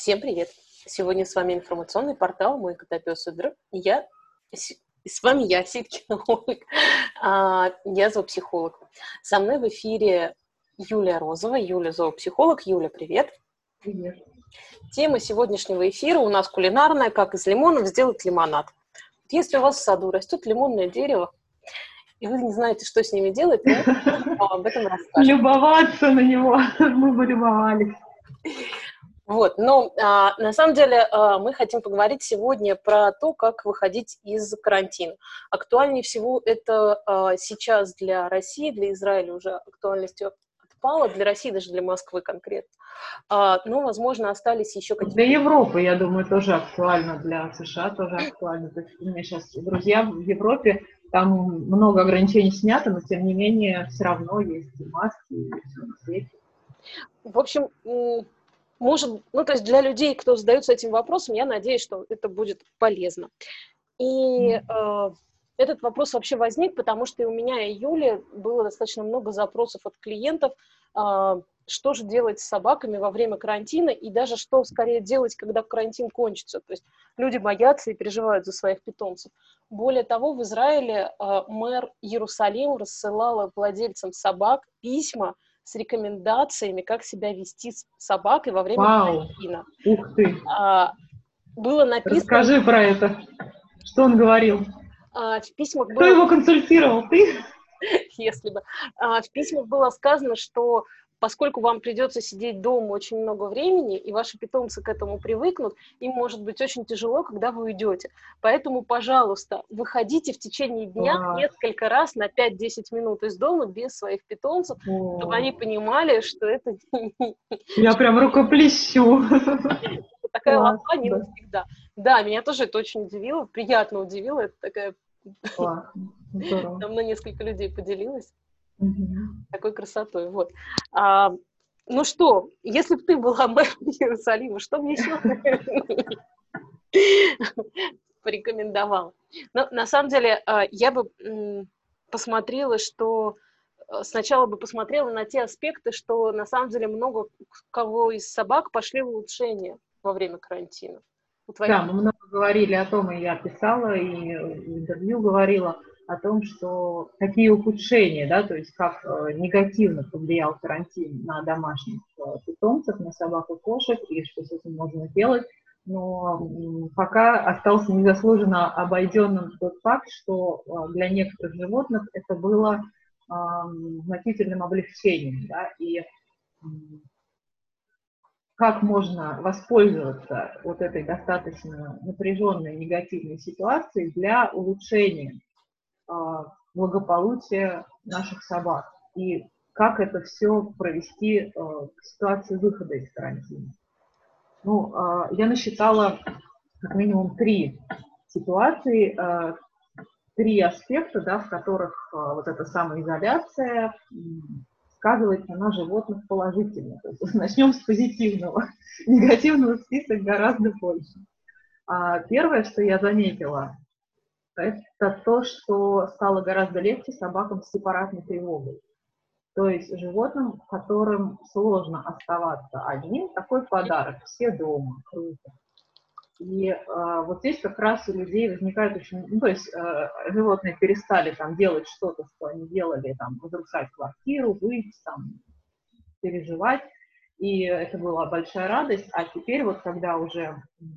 Всем привет! Сегодня с вами информационный портал «Мой котопес и друг». Я, с вами я, Ситкина а, Я зоопсихолог. Со мной в эфире Юлия Розова. Юля зоопсихолог. Юля, привет! Привет! Тема сегодняшнего эфира у нас кулинарная, как из лимонов сделать лимонад. Если у вас в саду растет лимонное дерево, и вы не знаете, что с ними делать, мы об этом расскажем. Любоваться на него. Мы бы любовались. Вот, но а, на самом деле а, мы хотим поговорить сегодня про то, как выходить из карантина. Актуальнее всего это а, сейчас для России, для Израиля уже актуальностью отпала, для России, даже для Москвы конкретно. А, но, возможно, остались еще какие-то... Для Европы, я думаю, тоже актуально, для США тоже актуально. То есть у меня сейчас друзья в Европе, там много ограничений снято, но тем не менее все равно есть и маски, и все на свете. В общем, может, ну, то есть для людей, кто задается этим вопросом, я надеюсь, что это будет полезно. И э, этот вопрос вообще возник, потому что и у меня и Юли было достаточно много запросов от клиентов, э, что же делать с собаками во время карантина, и даже что скорее делать, когда карантин кончится. То есть люди боятся и переживают за своих питомцев. Более того, в Израиле э, мэр Иерусалима рассылала владельцам собак письма, с рекомендациями, как себя вести с собакой во время Вау. карантина. Ух ты! А, было написано... Расскажи про это. Что он говорил? А, в письмах Кто было... его консультировал? Ты? Если бы. А, в письмах было сказано, что поскольку вам придется сидеть дома очень много времени, и ваши питомцы к этому привыкнут, им может быть очень тяжело, когда вы уйдете. Поэтому, пожалуйста, выходите в течение дня а. несколько раз на 5-10 минут из дома без своих питомцев, О. чтобы они понимали, что это... Я прям рукоплещу. Такая лапа не навсегда. Да, меня тоже это очень удивило, приятно удивило. Это такая... Там на несколько людей поделилась. Такой красотой. Вот. А, ну что, если бы ты была мэром Иерусалима, что мне еще порекомендовал? Но ну, на самом деле а, я бы посмотрела, что э, сначала бы посмотрела на те аспекты, что на самом деле много кого из собак пошли в улучшение во время карантина. Да, мы много говорили о том, и я писала, и в интервью говорила о том, что какие ухудшения, да, то есть как э, негативно повлиял карантин на домашних э, питомцев, на собак и кошек, и что с этим можно делать. Но пока остался незаслуженно обойденным тот факт, что э, для некоторых животных это было значительным облегчением, да, и как можно воспользоваться вот этой достаточно напряженной негативной ситуацией для улучшения а, благополучия наших собак и как это все провести а, к ситуации выхода из карантина. Ну, а, я насчитала как минимум три ситуации, три аспекта, да, в которых вот эта самоизоляция сказывается на животных положительно. То есть начнем с позитивного. Негативного список гораздо больше. Первое, что я заметила, это то, что стало гораздо легче собакам с сепаратной тревогой. То есть животным, которым сложно оставаться одним, такой подарок. Все дома, круто. И э, вот здесь как раз у людей возникает очень... Ну, то есть э, животные перестали там делать что-то, что они делали, там, разрушать квартиру, выйти, там, переживать. И это была большая радость. А теперь вот, когда уже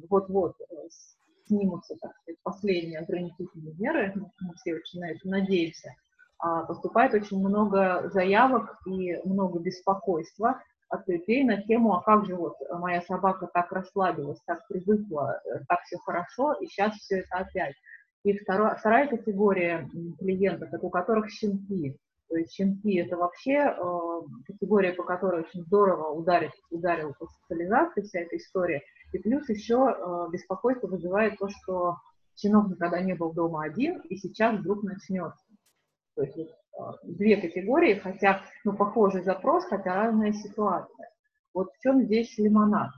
вот-вот э, снимутся, так сказать, последние ограничительные меры, мы все очень на это надеемся, а, поступает очень много заявок и много беспокойства от людей на тему, а как же вот моя собака так расслабилась, так привыкла, так все хорошо, и сейчас все это опять. И вторая, вторая категория клиентов, это у которых щенки. То есть щенки это вообще э, категория, по которой очень здорово ударит, ударил по социализации вся эта история. И плюс еще э, беспокойство вызывает то, что щенок никогда не был дома один, и сейчас вдруг начнется. То есть э, две категории, хотя, ну, похожий запрос, хотя разная ситуация. Вот в чем здесь лимонад?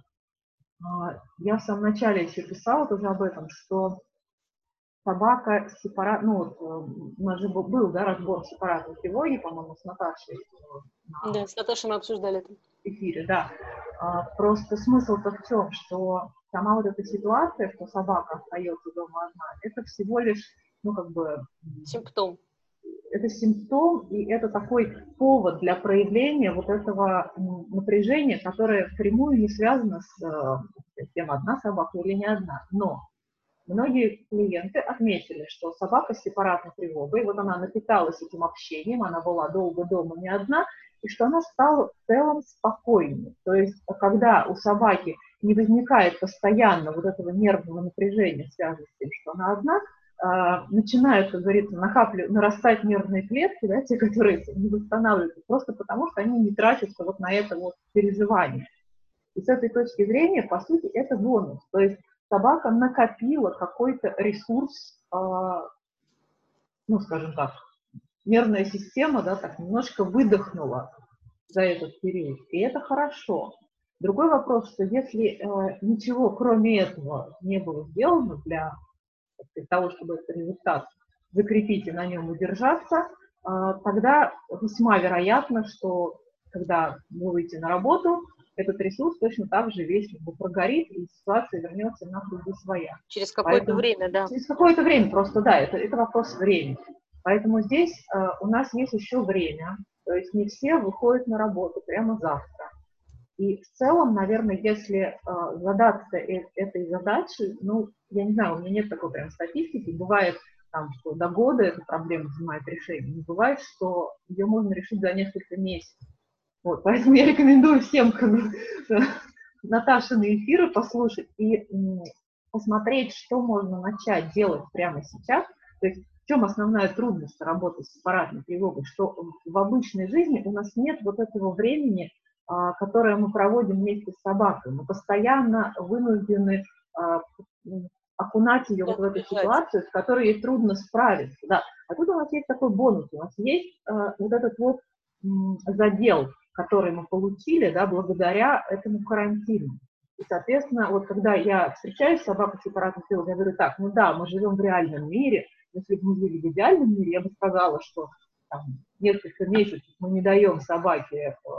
Э, я в самом начале еще писала тоже об этом, что собака сепарат, ну вот у нас же был, был да, разбор сепаратной тревоги, по-моему, с Наташей. Да, с Наташей мы обсуждали это. Эфире, да. А, просто смысл-то в чем, что сама вот эта ситуация, что собака остается дома одна, это всего лишь, ну, как бы... Симптом. Это симптом, и это такой повод для проявления вот этого напряжения, которое впрямую не связано с э, тем, одна собака или не одна. Но многие клиенты отметили, что собака с сепаратной тревогой, вот она напиталась этим общением, она была долго дома не одна, и что она стала в целом спокойнее. То есть, когда у собаки не возникает постоянно вот этого нервного напряжения, связанного с тем, что она одна, э, начинают, как говорится, накапливать, нарастать нервные клетки, да, те, которые не восстанавливаются, просто потому что они не тратятся вот на это вот переживание. И с этой точки зрения, по сути, это бонус. То есть собака накопила какой-то ресурс, э, ну, скажем так, нервная система, да, так немножко выдохнула за этот период, и это хорошо. Другой вопрос, что если э, ничего кроме этого не было сделано для сказать, того, чтобы этот результат закрепить и на нем удержаться, э, тогда весьма вероятно, что когда вы выйдете на работу, этот ресурс точно так же весь как бы прогорит, и ситуация вернется на круги своя. Через какое-то время, да. Через какое-то время просто, да, это, это вопрос времени. Поэтому здесь э, у нас есть еще время, то есть не все выходят на работу прямо завтра. И в целом, наверное, если э, задаться э этой задачей, ну, я не знаю, у меня нет такой прям статистики, бывает там, что до года эта проблема занимает решение, не бывает, что ее можно решить за несколько месяцев. Вот, поэтому я рекомендую всем как Наташины эфиры послушать и посмотреть, что можно начать делать прямо сейчас. То есть в чем основная трудность работы с аппаратной тревогой? Что в обычной жизни у нас нет вот этого времени, а, которое мы проводим вместе с собакой. Мы постоянно вынуждены а, окунать ее вот в эту ситуацию, с которой ей трудно справиться. Да. А тут у нас есть такой бонус, у нас есть э, вот этот вот задел, который мы получили, да, благодаря этому карантину. И, соответственно, вот когда я встречаюсь с собакой сепаратной тревогой, я говорю, так, ну да, мы живем в реальном мире, если бы мы жили в идеальном мире, я бы сказала, что там, несколько месяцев мы не даем собаке э,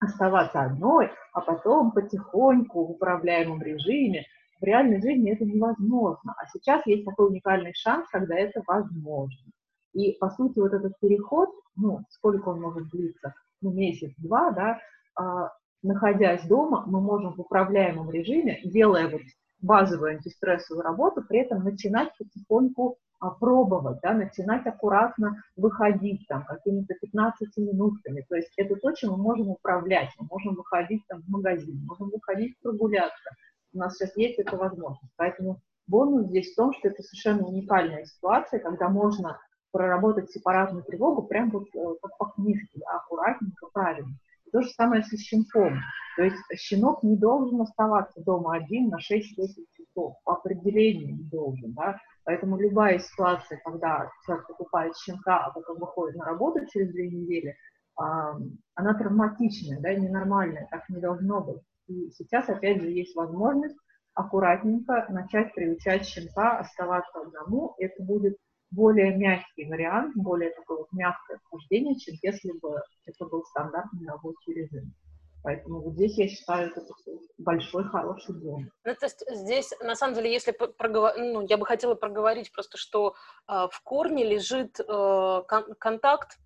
оставаться одной, а потом потихоньку в управляемом режиме. В реальной жизни это невозможно. А сейчас есть такой уникальный шанс, когда это возможно. И, по сути, вот этот переход, ну, сколько он может длиться, ну, месяц-два, да, э, находясь дома, мы можем в управляемом режиме, делая вот базовую антистрессовую работу, при этом начинать потихоньку а, пробовать, да, начинать аккуратно выходить там какими-то 15 минутками. То есть это то, чем мы можем управлять. Мы можем выходить там в магазин, можем выходить прогуляться. У нас сейчас есть эта возможность. Поэтому бонус здесь в том, что это совершенно уникальная ситуация, когда можно проработать сепаратную тревогу прям вот э, как по книжке, да, аккуратненько, правильно. То же самое со щенком. То есть щенок не должен оставаться дома один на 6-8 часов. По определению не должен. Да? Поэтому любая ситуация, когда человек покупает щенка, а потом выходит на работу через две недели, она травматичная, да, ненормальная, так не должно быть. И сейчас, опять же, есть возможность аккуратненько начать приучать щенка оставаться одному. Это будет более мягкий вариант, более такое вот мягкое вхождение, чем если бы это был стандартный рабочий режим. Поэтому вот здесь, я считаю, это большой, хороший дом. Ну, то есть здесь, на самом деле, если проговор... ну, я бы хотела проговорить просто, что э, в корне лежит э, кон- контакт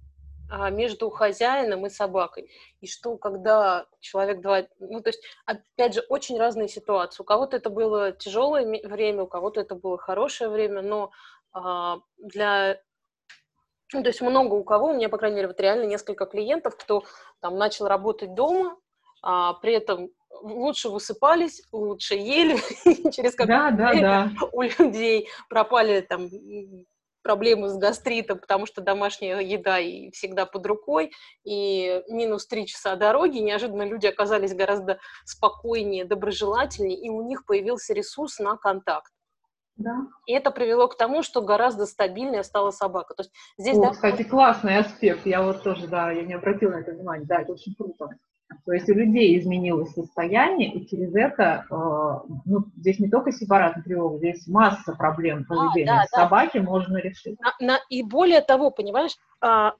э, между хозяином и собакой. И что, когда человек два... Ну, то есть, опять же, очень разные ситуации. У кого-то это было тяжелое время, у кого-то это было хорошее время, но для ну, то есть много у кого, у меня, по крайней мере, вот реально несколько клиентов, кто там начал работать дома, а при этом лучше высыпались, лучше ели, через какое-то да, время да, да. у людей пропали там проблемы с гастритом, потому что домашняя еда и всегда под рукой, и минус три часа дороги, неожиданно люди оказались гораздо спокойнее, доброжелательнее, и у них появился ресурс на контакт. Да. И это привело к тому, что гораздо стабильнее стала собака. То есть здесь, О, да, кстати, классный аспект. Я вот тоже, да, я не обратила на это внимание. Да, это очень круто. То есть у людей изменилось состояние, и через это, э, ну, здесь не только сепаратная тревога, здесь масса проблем поведения. А, да, Собаки да. можно решить. На, на, и более того, понимаешь, а,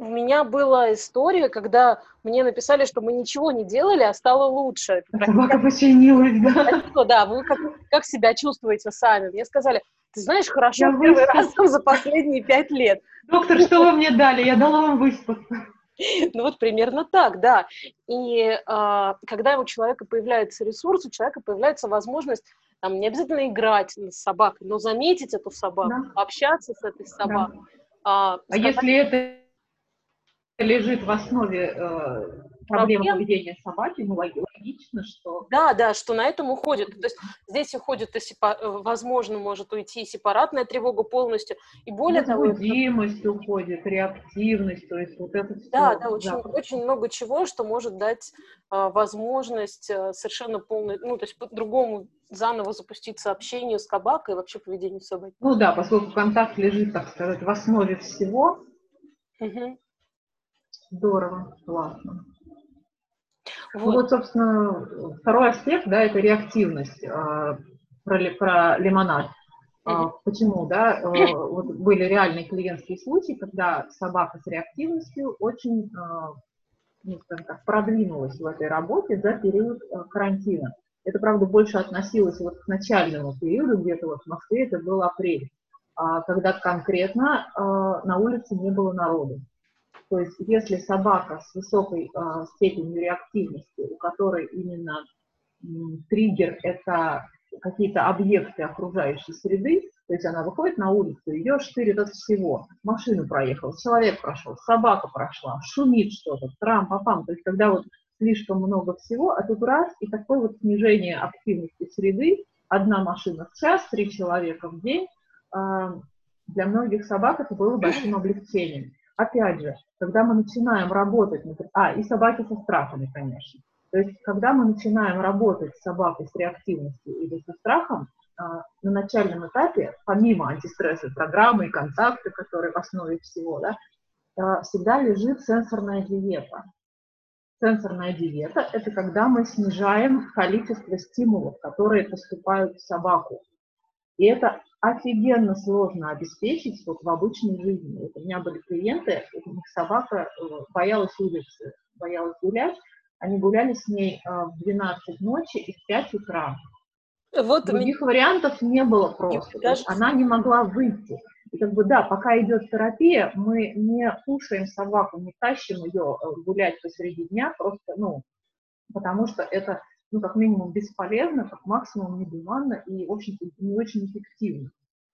у меня была история, когда мне написали, что мы ничего не делали, а стало лучше. Собака починилась, да? Да, вы как, как себя чувствуете сами? Мне сказали, ты знаешь, хорошо я первый раз за последние пять лет. Доктор, что вы мне дали? Я дала вам выспаться. Ну вот примерно так, да. И э, когда у человека появляется ресурс, у человека появляется возможность там, не обязательно играть с собакой, но заметить эту собаку, да. общаться с этой собакой. Да. А, а сказать... если это лежит в основе э, Проблем. поведения собаки, ну, логично, что... Да, да, что на этом уходит. То есть здесь уходит, и сепа... Э, возможно, может уйти сепаратная тревога полностью, и более того... Возбудимость это... уходит, реактивность, то есть вот это все. Да, да, очень, очень много чего, что может дать а, возможность а, совершенно полной, ну, то есть по-другому заново запустить сообщение с собакой и вообще поведение собаки. Ну да, поскольку контакт лежит, так сказать, в основе всего, угу. Здорово, классно. Вот. Ну вот, собственно, второй аспект, да, это реактивность. А, про, про лимонад. Mm-hmm. Почему, да? Э, вот были реальные клиентские случаи, когда собака с реактивностью очень, а, ну, скажем так, продвинулась в этой работе за период э, карантина. Это, правда, больше относилось вот к начальному периоду, где-то вот в Москве это был апрель, когда конкретно на улице не было народу. То есть если собака с высокой э, степенью реактивности, у которой именно э, триггер – это какие-то объекты окружающей среды, то есть она выходит на улицу, ее штырит от всего. Машину проехал, человек прошел, собака прошла, шумит что-то, трам-папам. То есть когда вот слишком много всего, а тут раз, и такое вот снижение активности среды, одна машина в час, три человека в день, э, для многих собак это было большим облегчением. Опять же, когда мы начинаем работать, а, и собаки со страхами, конечно. То есть, когда мы начинаем работать с собакой с реактивностью или со страхом, а, на начальном этапе, помимо антистрессовой программы и контакта, которые в основе всего, да, а, всегда лежит сенсорная диета. Сенсорная диета – это когда мы снижаем количество стимулов, которые поступают в собаку. И это офигенно сложно обеспечить вот в обычной жизни. Вот у меня были клиенты, у них собака э, боялась улицы, боялась гулять. Они гуляли с ней э, в 12 ночи и в 5 утра. Вот Других меня... вариантов не было просто. Даже... Она не могла выйти. И как бы да, пока идет терапия, мы не кушаем собаку, не тащим ее э, гулять посреди дня, просто, ну, потому что это ну, как минимум, бесполезно, как максимум негуманно и, общем-то, не очень эффективно.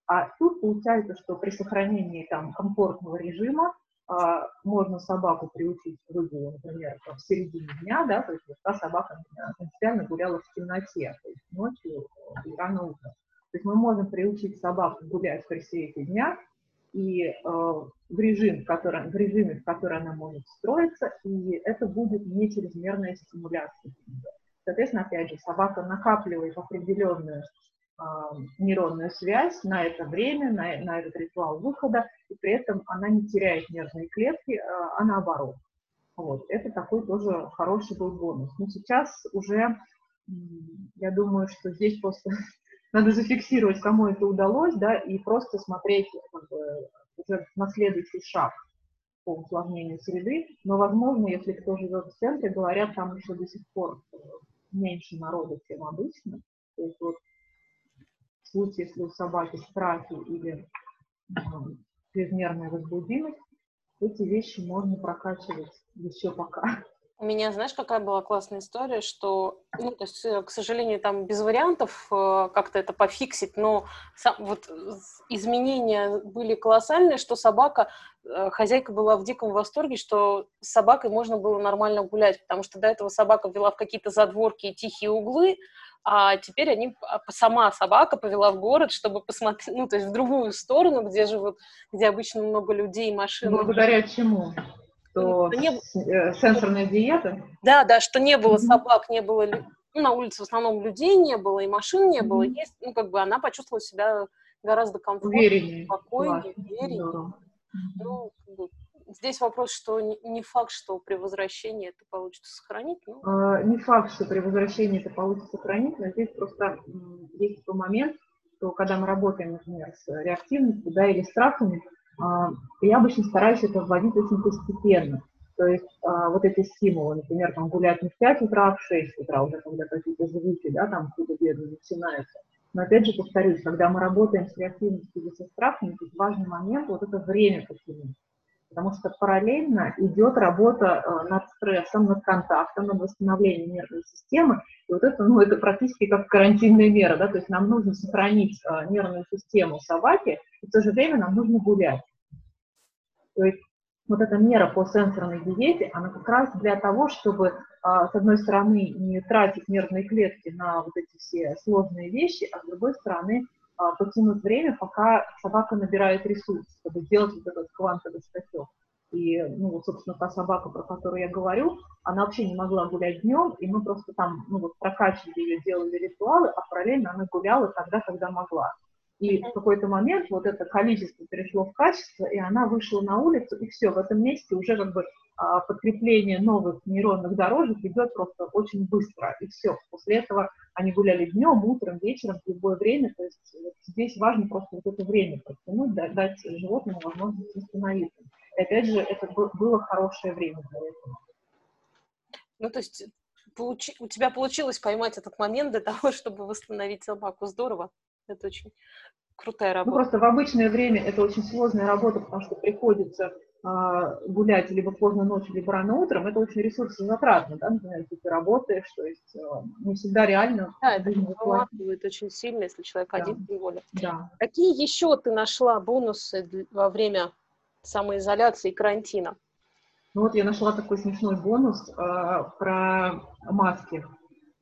А тут получается, что при сохранении там комфортного режима а, можно собаку приучить к выгулу, например, в середине дня, да, то есть вот та собака принципиально гуляла в темноте, то есть ночью и рано утром. То есть мы можем приучить собаку гулять при свете дня и э, в, режим, в, котором, в режиме, в который она может встроиться, и это будет не чрезмерная стимуляция. Соответственно, опять же, собака накапливает определенную э, нейронную связь на это время, на, на этот ритуал выхода, и при этом она не теряет нервные клетки, э, а наоборот. Вот. Это такой тоже хороший был бонус. Но сейчас уже, я думаю, что здесь просто надо зафиксировать, кому это удалось, да, и просто смотреть как бы, уже на следующий шаг по усложнению среды. Но, возможно, если кто живет в центре, говорят, там еще до сих пор меньше народа, чем обычно. То есть вот в случае, если у собаки страхи или э, чрезмерная возбудимость, эти вещи можно прокачивать еще пока. У меня, знаешь, какая была классная история, что, ну, то есть, э, к сожалению, там без вариантов э, как-то это пофиксить, но сам, вот изменения были колоссальные, что собака, э, хозяйка была в диком восторге, что с собакой можно было нормально гулять, потому что до этого собака вела в какие-то задворки и тихие углы, а теперь они, а, сама собака повела в город, чтобы посмотреть, ну, то есть в другую сторону, где живут, где обычно много людей, машин. Благодаря чему? Что не... Э, сенсорная диета? Да, да, что не было собак, не было ну, на улице в основном людей не было, и машин не было. Есть, ну, как бы она почувствовала себя гораздо комфортнее, увереннее, спокойнее, увереннее. Ну, как бы, здесь вопрос, что не факт, что при возвращении это получится сохранить. Но... А, не факт, что при возвращении это получится сохранить, но здесь просто есть такой момент, что когда мы работаем, например, с реактивностью, да, или страхами, я обычно стараюсь это вводить очень постепенно. То есть а, вот эти стимулы, например, там гулять не в 5 утра, а в 6 утра, уже когда какие-то звуки, да, там худо-бедно начинаются. Но опять же повторюсь, когда мы работаем с реактивностью или со страхами, тут важный момент вот это время потянуть. Потому что параллельно идет работа э, над стрессом, над контактом, над восстановлением нервной системы. И вот это, ну, это практически как карантинная мера, да, то есть нам нужно сохранить э, нервную систему собаки, и в то же время нам нужно гулять. То есть вот эта мера по сенсорной диете, она как раз для того, чтобы, а, с одной стороны, не тратить нервные клетки на вот эти все сложные вещи, а с другой стороны, потянуть время, пока собака набирает ресурс, чтобы сделать вот этот квантовый скачок. И, ну, собственно, та собака, про которую я говорю, она вообще не могла гулять днем, и мы просто там, ну, вот прокачивали ее, делали ритуалы, а параллельно она гуляла тогда, когда могла. И в какой-то момент вот это количество перешло в качество, и она вышла на улицу, и все, в этом месте уже как бы а, подкрепление новых нейронных дорожек идет просто очень быстро, и все. После этого они гуляли днем, утром, вечером, в любое время, то есть вот здесь важно просто вот это время протянуть, дать животному возможность восстановиться. И опять же, это было хорошее время для этого. Ну, то есть получи... у тебя получилось поймать этот момент для того, чтобы восстановить собаку. Здорово. Это очень крутая ну, работа. Ну, просто в обычное время это очень сложная работа, потому что приходится э, гулять либо поздно ночью, либо рано утром. Это очень ресурсозатратно, да, например, если ты работаешь, то есть э, не всегда реально. Да, это выматывает очень сильно, если человек да. один, тем более. Да. Какие еще ты нашла бонусы во время самоизоляции и карантина? Ну вот я нашла такой смешной бонус э, про маски.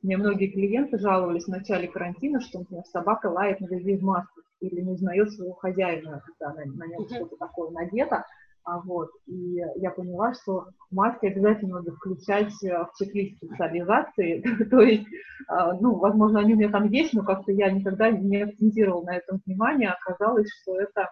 Мне многие клиенты жаловались в начале карантина, что, например, собака лает на людей в маске или не узнает своего хозяина, когда на, на нем что-то такое надето. А, вот, и я поняла, что маски обязательно надо включать э, в чек-лист специализации. То есть, а, ну, возможно, они у меня там есть, но как-то я никогда не акцентировала на этом внимание. Оказалось, что это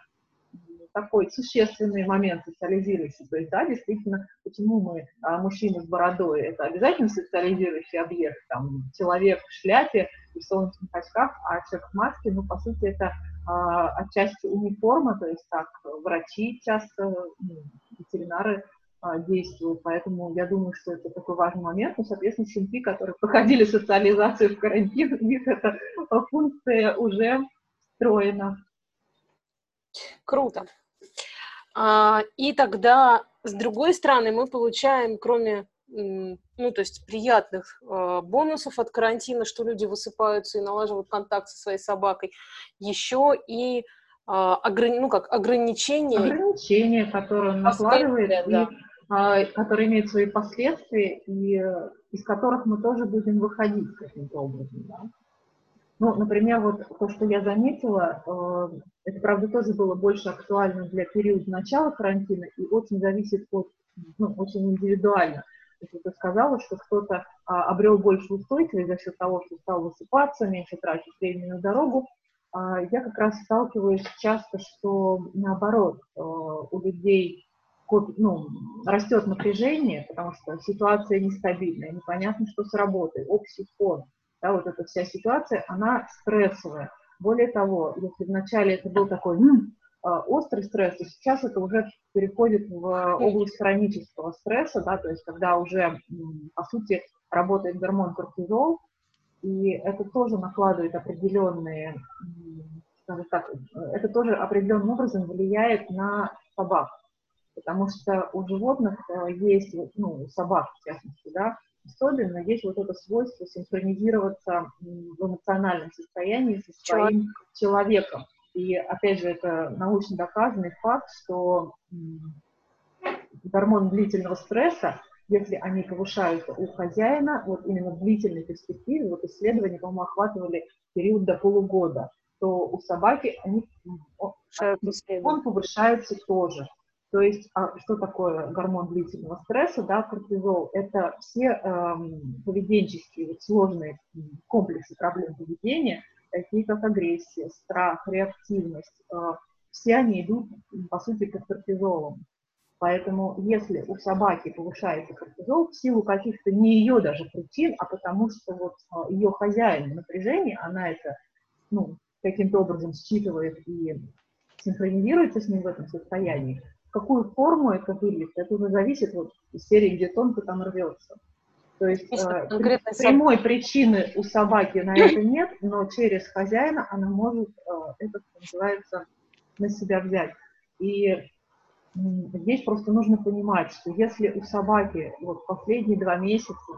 такой существенный момент социализирующий. То есть, да, действительно, почему мы, а, мужчины с бородой, это обязательно социализирующий объект, там, человек в шляпе и в солнечных очках, а человек в маске, ну, по сути, это а, отчасти униформа, то есть так врачи часто, ну, ветеринары а, действуют, поэтому я думаю, что это такой важный момент, ну, соответственно, щенки, которые проходили социализацию в карантин, у них эта функция уже встроена. Круто. А, и тогда, с другой стороны, мы получаем, кроме ну, то есть приятных э, бонусов от карантина, что люди высыпаются и налаживают контакт со своей собакой, еще и э, ограни- ну, как ограничения. Ограничения, которые он накладывает, да. и, э, которые имеют свои последствия, и э, из которых мы тоже будем выходить каким-то образом. Да? Ну, например, вот то, что я заметила, э, это, правда, тоже было больше актуально для периода начала карантина и очень зависит от, ну, очень индивидуально. Если ты сказала, что кто-то а, обрел больше устойчивости за счет того, что стал высыпаться, меньше тратить времени на дорогу, а, я как раз сталкиваюсь часто, что наоборот, а, у людей ну, растет напряжение, потому что ситуация нестабильная, непонятно, что с работой, общий фон, да, вот эта вся ситуация, она стрессовая. Более того, если вначале это был такой м, а, острый стресс, то сейчас это уже переходит в область хронического стресса, да, то есть когда уже, по сути, работает гормон кортизол, и это тоже накладывает определенные, скажем так, это тоже определенным образом влияет на собак, потому что у животных э, есть, ну, у собак, в частности, да, особенно есть вот это свойство синхронизироваться в эмоциональном состоянии со своим человеком. И опять же, это научно доказанный факт, что гормоны длительного стресса, если они повышаются у хозяина, вот именно в длительной перспективе, вот исследования, по-моему, охватывали период до полугода, то у собаки они, он повышается тоже. То есть, а что такое гормон длительного стресса, да, кортизол? Это все эм, поведенческие вот, сложные комплексы проблем поведения, такие как агрессия, страх, реактивность, э, все они идут, по сути, под кортизолом. Поэтому если у собаки повышается кортизол в силу каких-то не ее даже причин, а потому что вот э, ее хозяин напряжение, она это ну, каким-то образом считывает и синхронизируется с ним в этом состоянии, какую форму это выльется, это уже зависит вот из серии, где тонко там рвется. То есть э, прямой причины у собаки на это нет, но через хозяина она может э, это, называется, на себя взять. И здесь просто нужно понимать, что если у собаки вот последние два месяца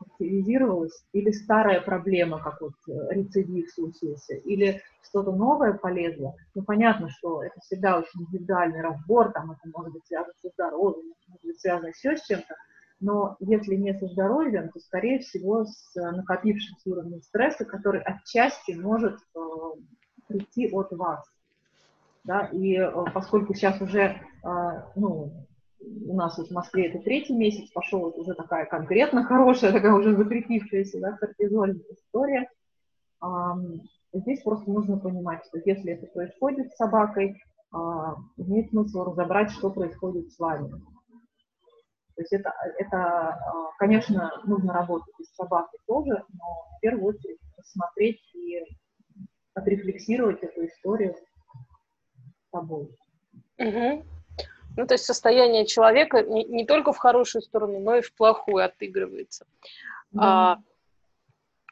активизировалась, или старая проблема, как вот э, рецидив случился, или что-то новое полезло, ну, понятно, что это всегда очень индивидуальный разбор, там это может быть связано со здоровьем, может быть связано еще с чем-то, но если не со здоровьем, то, скорее всего, с накопившимся уровнем стресса, который отчасти может э, прийти от вас. Да? И э, поскольку сейчас уже, э, ну, у нас вот в Москве это третий месяц, пошел вот уже такая конкретно хорошая, такая уже закрепившаяся, да, кортизольная история, здесь просто нужно понимать, что если это происходит с собакой, э, имеет смысл разобрать, что происходит с вами. То есть это, это, а, конечно, нужно работать с собакой тоже, но в первую очередь посмотреть и отрефлексировать эту историю с собой. Угу. Ну, то есть состояние человека не, не только в хорошую сторону, но и в плохую отыгрывается. Mm. А,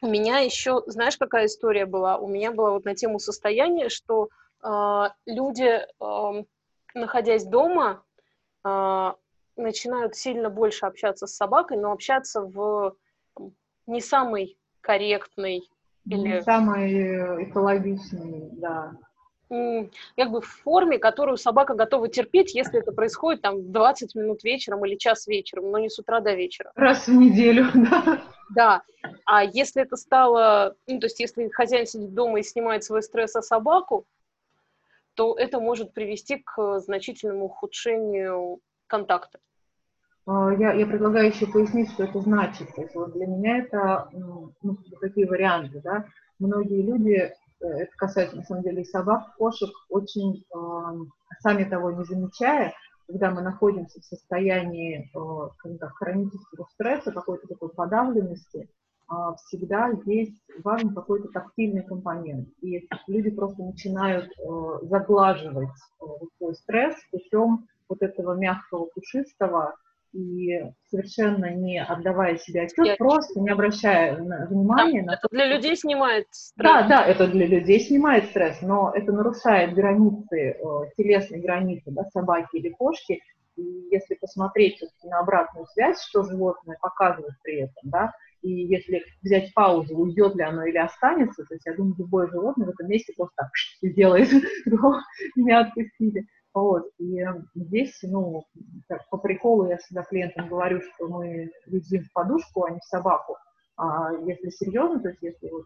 у меня еще, знаешь, какая история была? У меня была вот на тему состояния, что а, люди, а, находясь дома, а, начинают сильно больше общаться с собакой, но общаться в не самой корректной или... Не самой э, экологичной, да. Как бы в форме, которую собака готова терпеть, если это происходит там 20 минут вечером или час вечером, но не с утра до вечера. Раз в неделю, да. Да. А если это стало, ну, то есть если хозяин сидит дома и снимает свой стресс о собаку, то это может привести к значительному ухудшению контакта. А, я, я предлагаю еще пояснить, что это значит. То есть вот для меня это ну, такие варианты. Да? Многие люди, это касается на самом деле и собак, кошек, очень э, сами того не замечая, когда мы находимся в состоянии э, так, хронического стресса, какой-то такой подавленности, э, всегда есть важен какой-то тактильный компонент. И люди просто начинают э, заглаживать э, свой стресс путем вот этого мягкого, пушистого, и совершенно не отдавая себе отчет, Я просто не обращая внимания. на... Это для людей снимает стресс. Да, да, это для людей снимает стресс, но это нарушает границы, э, телесные границы да, собаки или кошки. И если посмотреть на обратную связь, что животное показывает при этом, да, и если взять паузу, уйдет ли оно или останется, то есть я думаю, любое животное в этом месте просто так сделает, меня отпустили. Вот. И здесь, ну, так, по приколу я всегда клиентам говорю, что мы едим в подушку, а не в собаку. А если серьезно, то есть если вот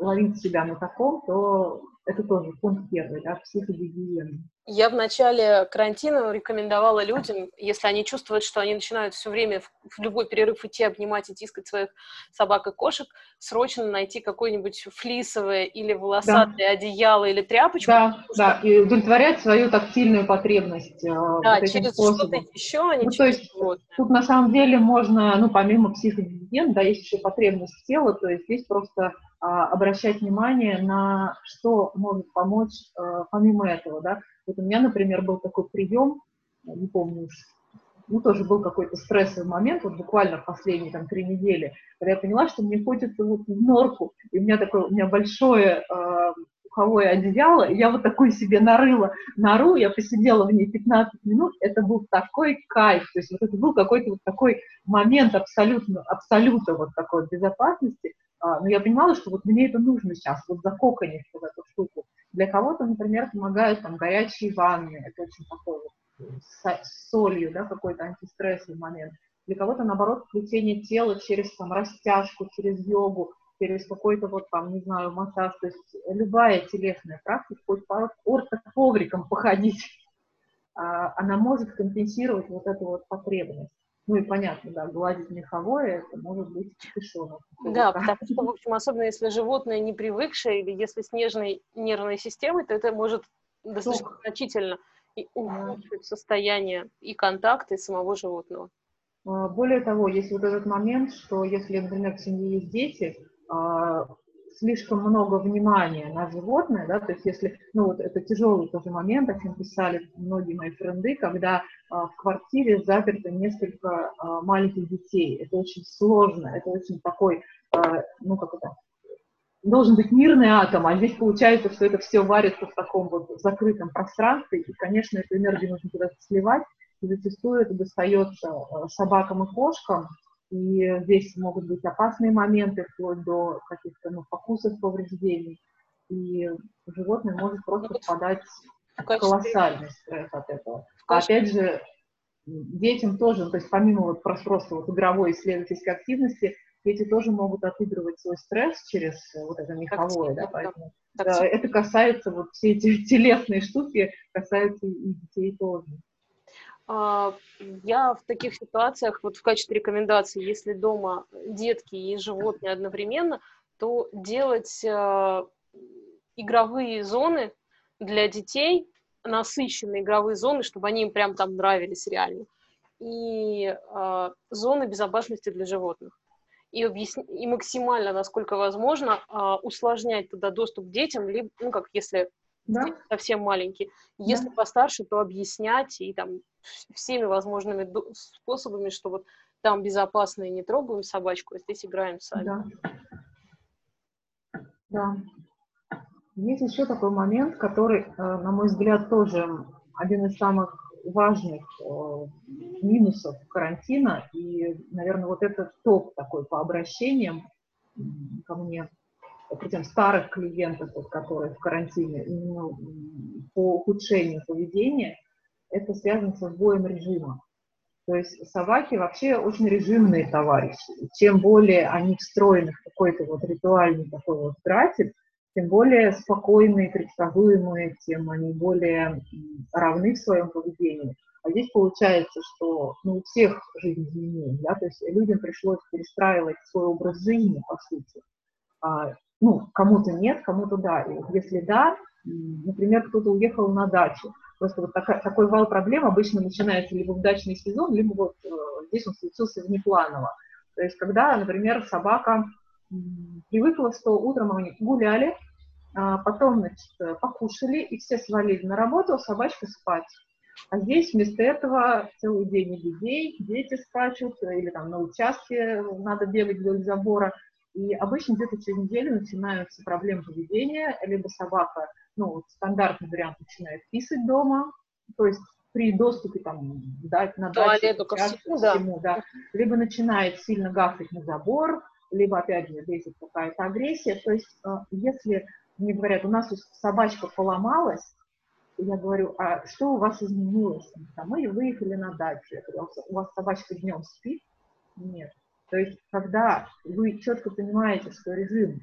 ловить себя на таком, то это тоже пункт первый, да, психогигиена. Я в начале карантина рекомендовала людям, если они чувствуют, что они начинают все время в, в любой перерыв идти обнимать и тискать своих собак и кошек, срочно найти какое-нибудь флисовое или волосатое да. одеяло или тряпочку. Да, да, и удовлетворять свою тактильную потребность. Э, да, вот через что-то еще, а не ну, через то есть. Тут на самом деле можно, ну, помимо психогигиены, да, есть еще потребность тела, то есть здесь просто а, обращать внимание на что может помочь а, помимо этого, да. Вот у меня, например, был такой прием, не помню уж, ну, тоже был какой-то стрессовый момент, вот буквально в последние там три недели, когда я поняла, что мне хочется вот в норку, и у меня такое, у меня большое э, пуховое одеяло, и я вот такой себе нарыла нору, я посидела в ней 15 минут, это был такой кайф, то есть вот это был какой-то вот такой момент абсолютно, абсолютно вот такой безопасности, а, но я понимала, что вот мне это нужно сейчас, вот закоканить в эту штуку. Для кого-то, например, помогают там горячие ванны, это очень такой вот с солью, да, какой-то антистрессовый момент. Для кого-то, наоборот, включение тела через там растяжку, через йогу, через какой-то вот там, не знаю, массаж, то есть любая телесная практика, хоть по ортоковрикам походить, а, она может компенсировать вот эту вот потребность. Ну и понятно, да, гладить меховое, это может быть кишонок. Да, потому что, в общем, особенно если животное не привыкшее или если с нежной нервной системой, то это может достаточно Тух. значительно и ухудшить состояние и контакты самого животного. А, более того, есть вот этот момент, что если, например, в семье есть дети, а, слишком много внимания на животное, да, то есть если, ну вот это тяжелый тоже момент, о чем писали многие мои френды, когда а, в квартире заперто несколько а, маленьких детей, это очень сложно, это очень такой, а, ну как это, должен быть мирный атом, а здесь получается, что это все варится в таком вот закрытом пространстве, и, конечно, эту энергию нужно куда-то сливать, и зачастую это достается а, собакам и кошкам, и здесь могут быть опасные моменты, вплоть до каких-то ну, покусов, повреждений. И животное может просто ну, впадать в колоссальный стресс от этого. А опять же, детям тоже, то есть помимо вот просто вот игровой исследовательской активности, дети тоже могут отыгрывать свой стресс через вот это меховое, да, поэтому да, это касается, вот все эти телесные штуки касаются и детей тоже. А, я в таких ситуациях, вот в качестве рекомендации, если дома детки и животные одновременно, то делать а, игровые зоны для детей, насыщенные игровые зоны, чтобы они им прям там нравились реально, и э, зоны безопасности для животных. И, объясни, и максимально, насколько возможно, усложнять туда доступ детям, либо, ну, как если да. совсем маленькие. Если да. постарше, то объяснять и там всеми возможными способами, что вот там безопасно и не трогаем собачку, а здесь играем сами. Да. да. Есть еще такой момент, который, э, на мой взгляд, тоже один из самых важных э, минусов карантина. И, наверное, вот этот топ такой по обращениям ко мне причем старых клиентов, вот, которые в карантине, именно по ухудшению поведения, это связано со сбоем режима. То есть собаки вообще очень режимные товарищи. Чем более они встроены в какой-то вот ритуальный такой вот график, тем более спокойные, предсказуемые, тем они более равны в своем поведении. А здесь получается, что ну, у всех жизнь изменилась, да, то есть людям пришлось перестраивать свой образ жизни, по сути. А, ну, кому-то нет, кому-то да. И если да, например, кто-то уехал на дачу, просто вот такая, такой вал проблем обычно начинается либо в дачный сезон, либо вот э, здесь он случился внепланово. То есть когда, например, собака привыкла, что утром они гуляли, а потом, значит, покушали, и все свалили на работу, а собачка спать. А здесь вместо этого целый день людей, дети скачут, или там на участке надо бегать вдоль забора. И обычно где-то через неделю начинаются проблемы поведения, либо собака, ну, стандартный вариант, начинает писать дома, то есть при доступе там, дать на дачу, ко всему, да. всему, да. Либо начинает сильно гafать на забор, либо, опять же, бесит какая-то агрессия. То есть, э, если мне говорят, у нас собачка поломалась, я говорю, а что у вас изменилось? Мы выехали на дачу. Я говорю, «А у вас собачка днем спит? Нет. То есть, когда вы четко понимаете, что режим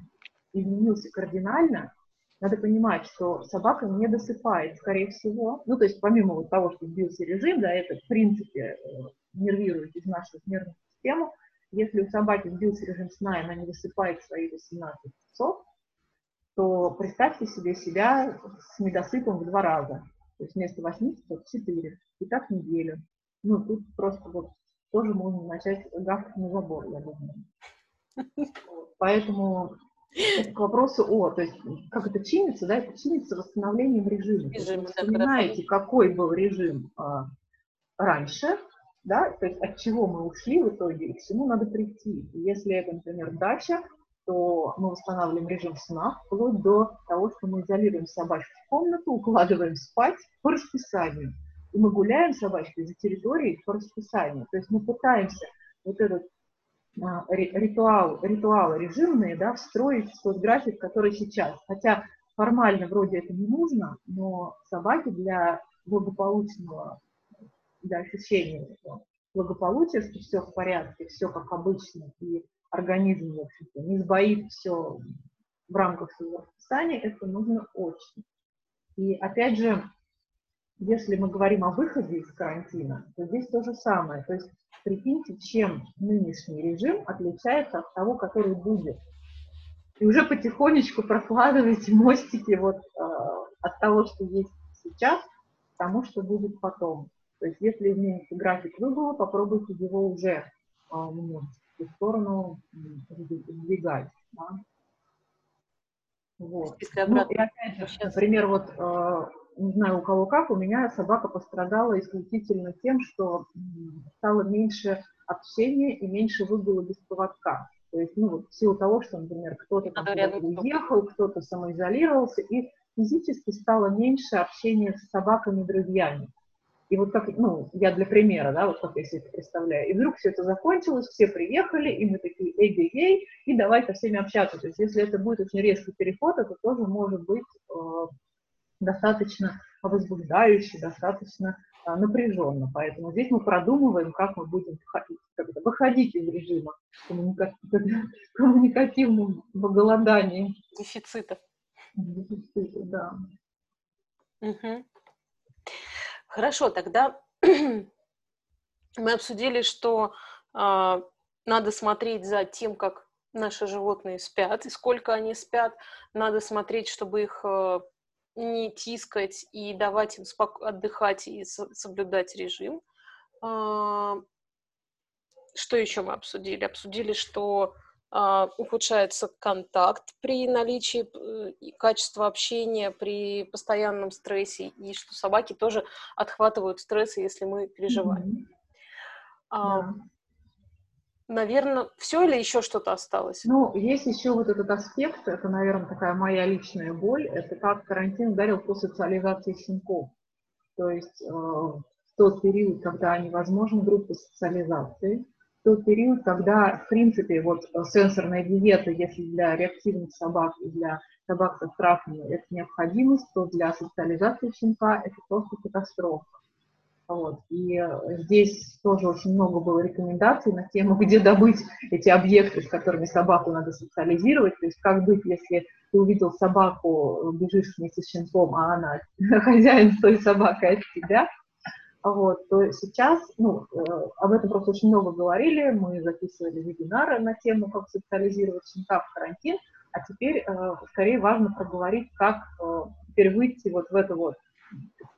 изменился кардинально, надо понимать, что собака не досыпает, скорее всего. Ну, то есть, помимо вот того, что сбился режим, да, это, в принципе, э, нервирует из нашу нервную систему. Если у собаки сбился режим сна, и она не досыпает свои 18 часов, то представьте себе себя с недосыпом в два раза. То есть вместо 8 часов 4. И так неделю. Ну, тут просто вот тоже можно начать гавкать на забор, я думаю. Поэтому к вопросу о, то есть как это чинится, да, это чинится восстановлением режима. Режим, вы вспоминаете, какой был режим а, раньше, да, то есть от чего мы ушли в итоге и к чему надо прийти. И если это, например, дача, то мы восстанавливаем режим сна, вплоть до того, что мы изолируем собачку в комнату, укладываем спать по расписанию и мы гуляем собачкой за территорией по расписанию. То есть мы пытаемся вот этот а, ритуал, ритуалы режимные, да, встроить в тот график, который сейчас. Хотя формально вроде это не нужно, но собаке для благополучного, для ощущения благополучия, что все в порядке, все как обычно, и организм, в общем-то, не сбоит все в рамках своего расписания, это нужно очень. И опять же, если мы говорим о выходе из карантина, то здесь то же самое. То есть прикиньте, чем нынешний режим отличается от того, который будет. И уже потихонечку прокладывайте мостики вот э, от того, что есть сейчас, к тому, что будет потом. То есть если изменится график выгула, попробуйте его уже э, в сторону сдвигать. Да? Вот. Ну, и опять же, например, вот, э, не знаю, у кого как, у меня собака пострадала исключительно тем, что стало меньше общения и меньше выгула без поводка. То есть, ну, вот в силу того, что, например, кто-то там уехал, кто-то самоизолировался, и физически стало меньше общения с собаками-друзьями. И вот как, ну, я для примера, да, вот как я себе это представляю. И вдруг все это закончилось, все приехали, и мы такие, эй, эй, эй, и давай со всеми общаться. То есть если это будет очень резкий переход, это тоже может быть э, достаточно возбуждающе, достаточно э, напряженно. Поэтому здесь мы продумываем, как мы будем выходить из режима коммуника... коммуникативного голодания. Дефицита. Дефицита, да. Угу. Хорошо, тогда мы обсудили, что э, надо смотреть за тем, как наши животные спят и сколько они спят. Надо смотреть, чтобы их э, не тискать и давать им спок- отдыхать и соблюдать режим. Э, что еще мы обсудили? Обсудили, что а, ухудшается контакт при наличии э, качества общения, при постоянном стрессе, и что собаки тоже отхватывают стрессы, если мы переживаем. Mm-hmm. А, да. Наверное, все или еще что-то осталось? Ну, есть еще вот этот аспект, это, наверное, такая моя личная боль, это как карантин ударил по социализации щенков. То есть э, в тот период, когда невозможна группа социализации, тот период, когда, в принципе, вот э, сенсорная диета, если для реактивных собак и для собак со страхами это необходимость, то для социализации щенка это просто катастрофа. Вот. И э, здесь тоже очень много было рекомендаций на тему, где добыть эти объекты, с которыми собаку надо социализировать. То есть как быть, если ты увидел собаку, э, бежишь вместе с щенком, а она хозяин с той собакой от тебя – вот, то сейчас, ну, э, об этом просто очень много говорили, мы записывали вебинары на тему, как социализировать щенка в карантин, а теперь скорее важно проговорить, как теперь выйти вот в это вот,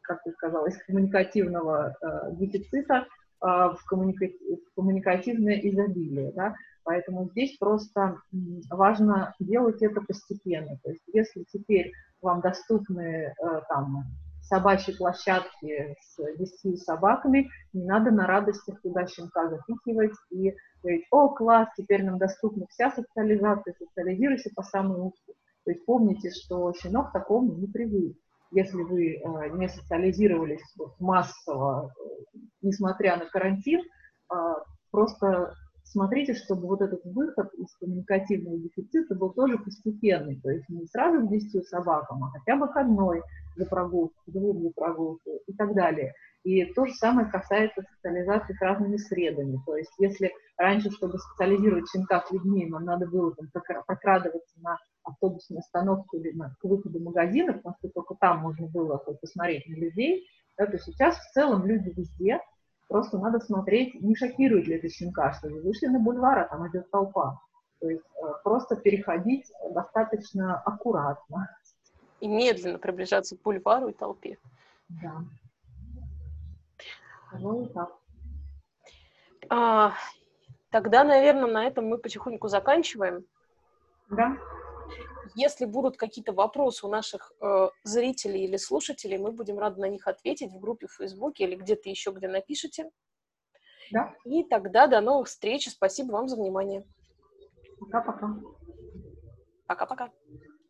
как ты сказала, из коммуникативного дефицита в, коммуника... в коммуникативное изобилие, да, поэтому здесь просто важно делать это постепенно, то есть если теперь вам доступны там собачьей площадке с 10 собаками, не надо на радостях туда щенка запихивать и говорить, о, класс, теперь нам доступна вся социализация, социализируйся по самому узкому. То есть помните, что щенок к такому не привык. Если вы э, не социализировались массово, э, несмотря на карантин, э, просто смотрите, чтобы вот этот выход из коммуникативного дефицита был тоже постепенный, то есть не сразу к 10 собакам, а хотя бы к одной за прогулку, двум за прогулку и так далее. И то же самое касается социализации с разными средами. То есть если раньше, чтобы социализировать щенка с людьми, нам надо было там, прокрадываться на автобусную остановку или на, к выходу магазина, потому что только там можно было посмотреть на людей, да, то сейчас в целом люди везде, Просто надо смотреть, не шокирует ли это щенка, что вы вышли на бульвар, а там идет толпа. То есть э, просто переходить достаточно аккуратно. И медленно приближаться к бульвару и толпе. Да. Пожалуй, так. А, тогда, наверное, на этом мы потихоньку заканчиваем. Да. Если будут какие-то вопросы у наших э, зрителей или слушателей, мы будем рады на них ответить в группе в Фейсбуке или где-то еще, где напишите. Да. И тогда до новых встреч. Спасибо вам за внимание. Пока-пока. Пока-пока.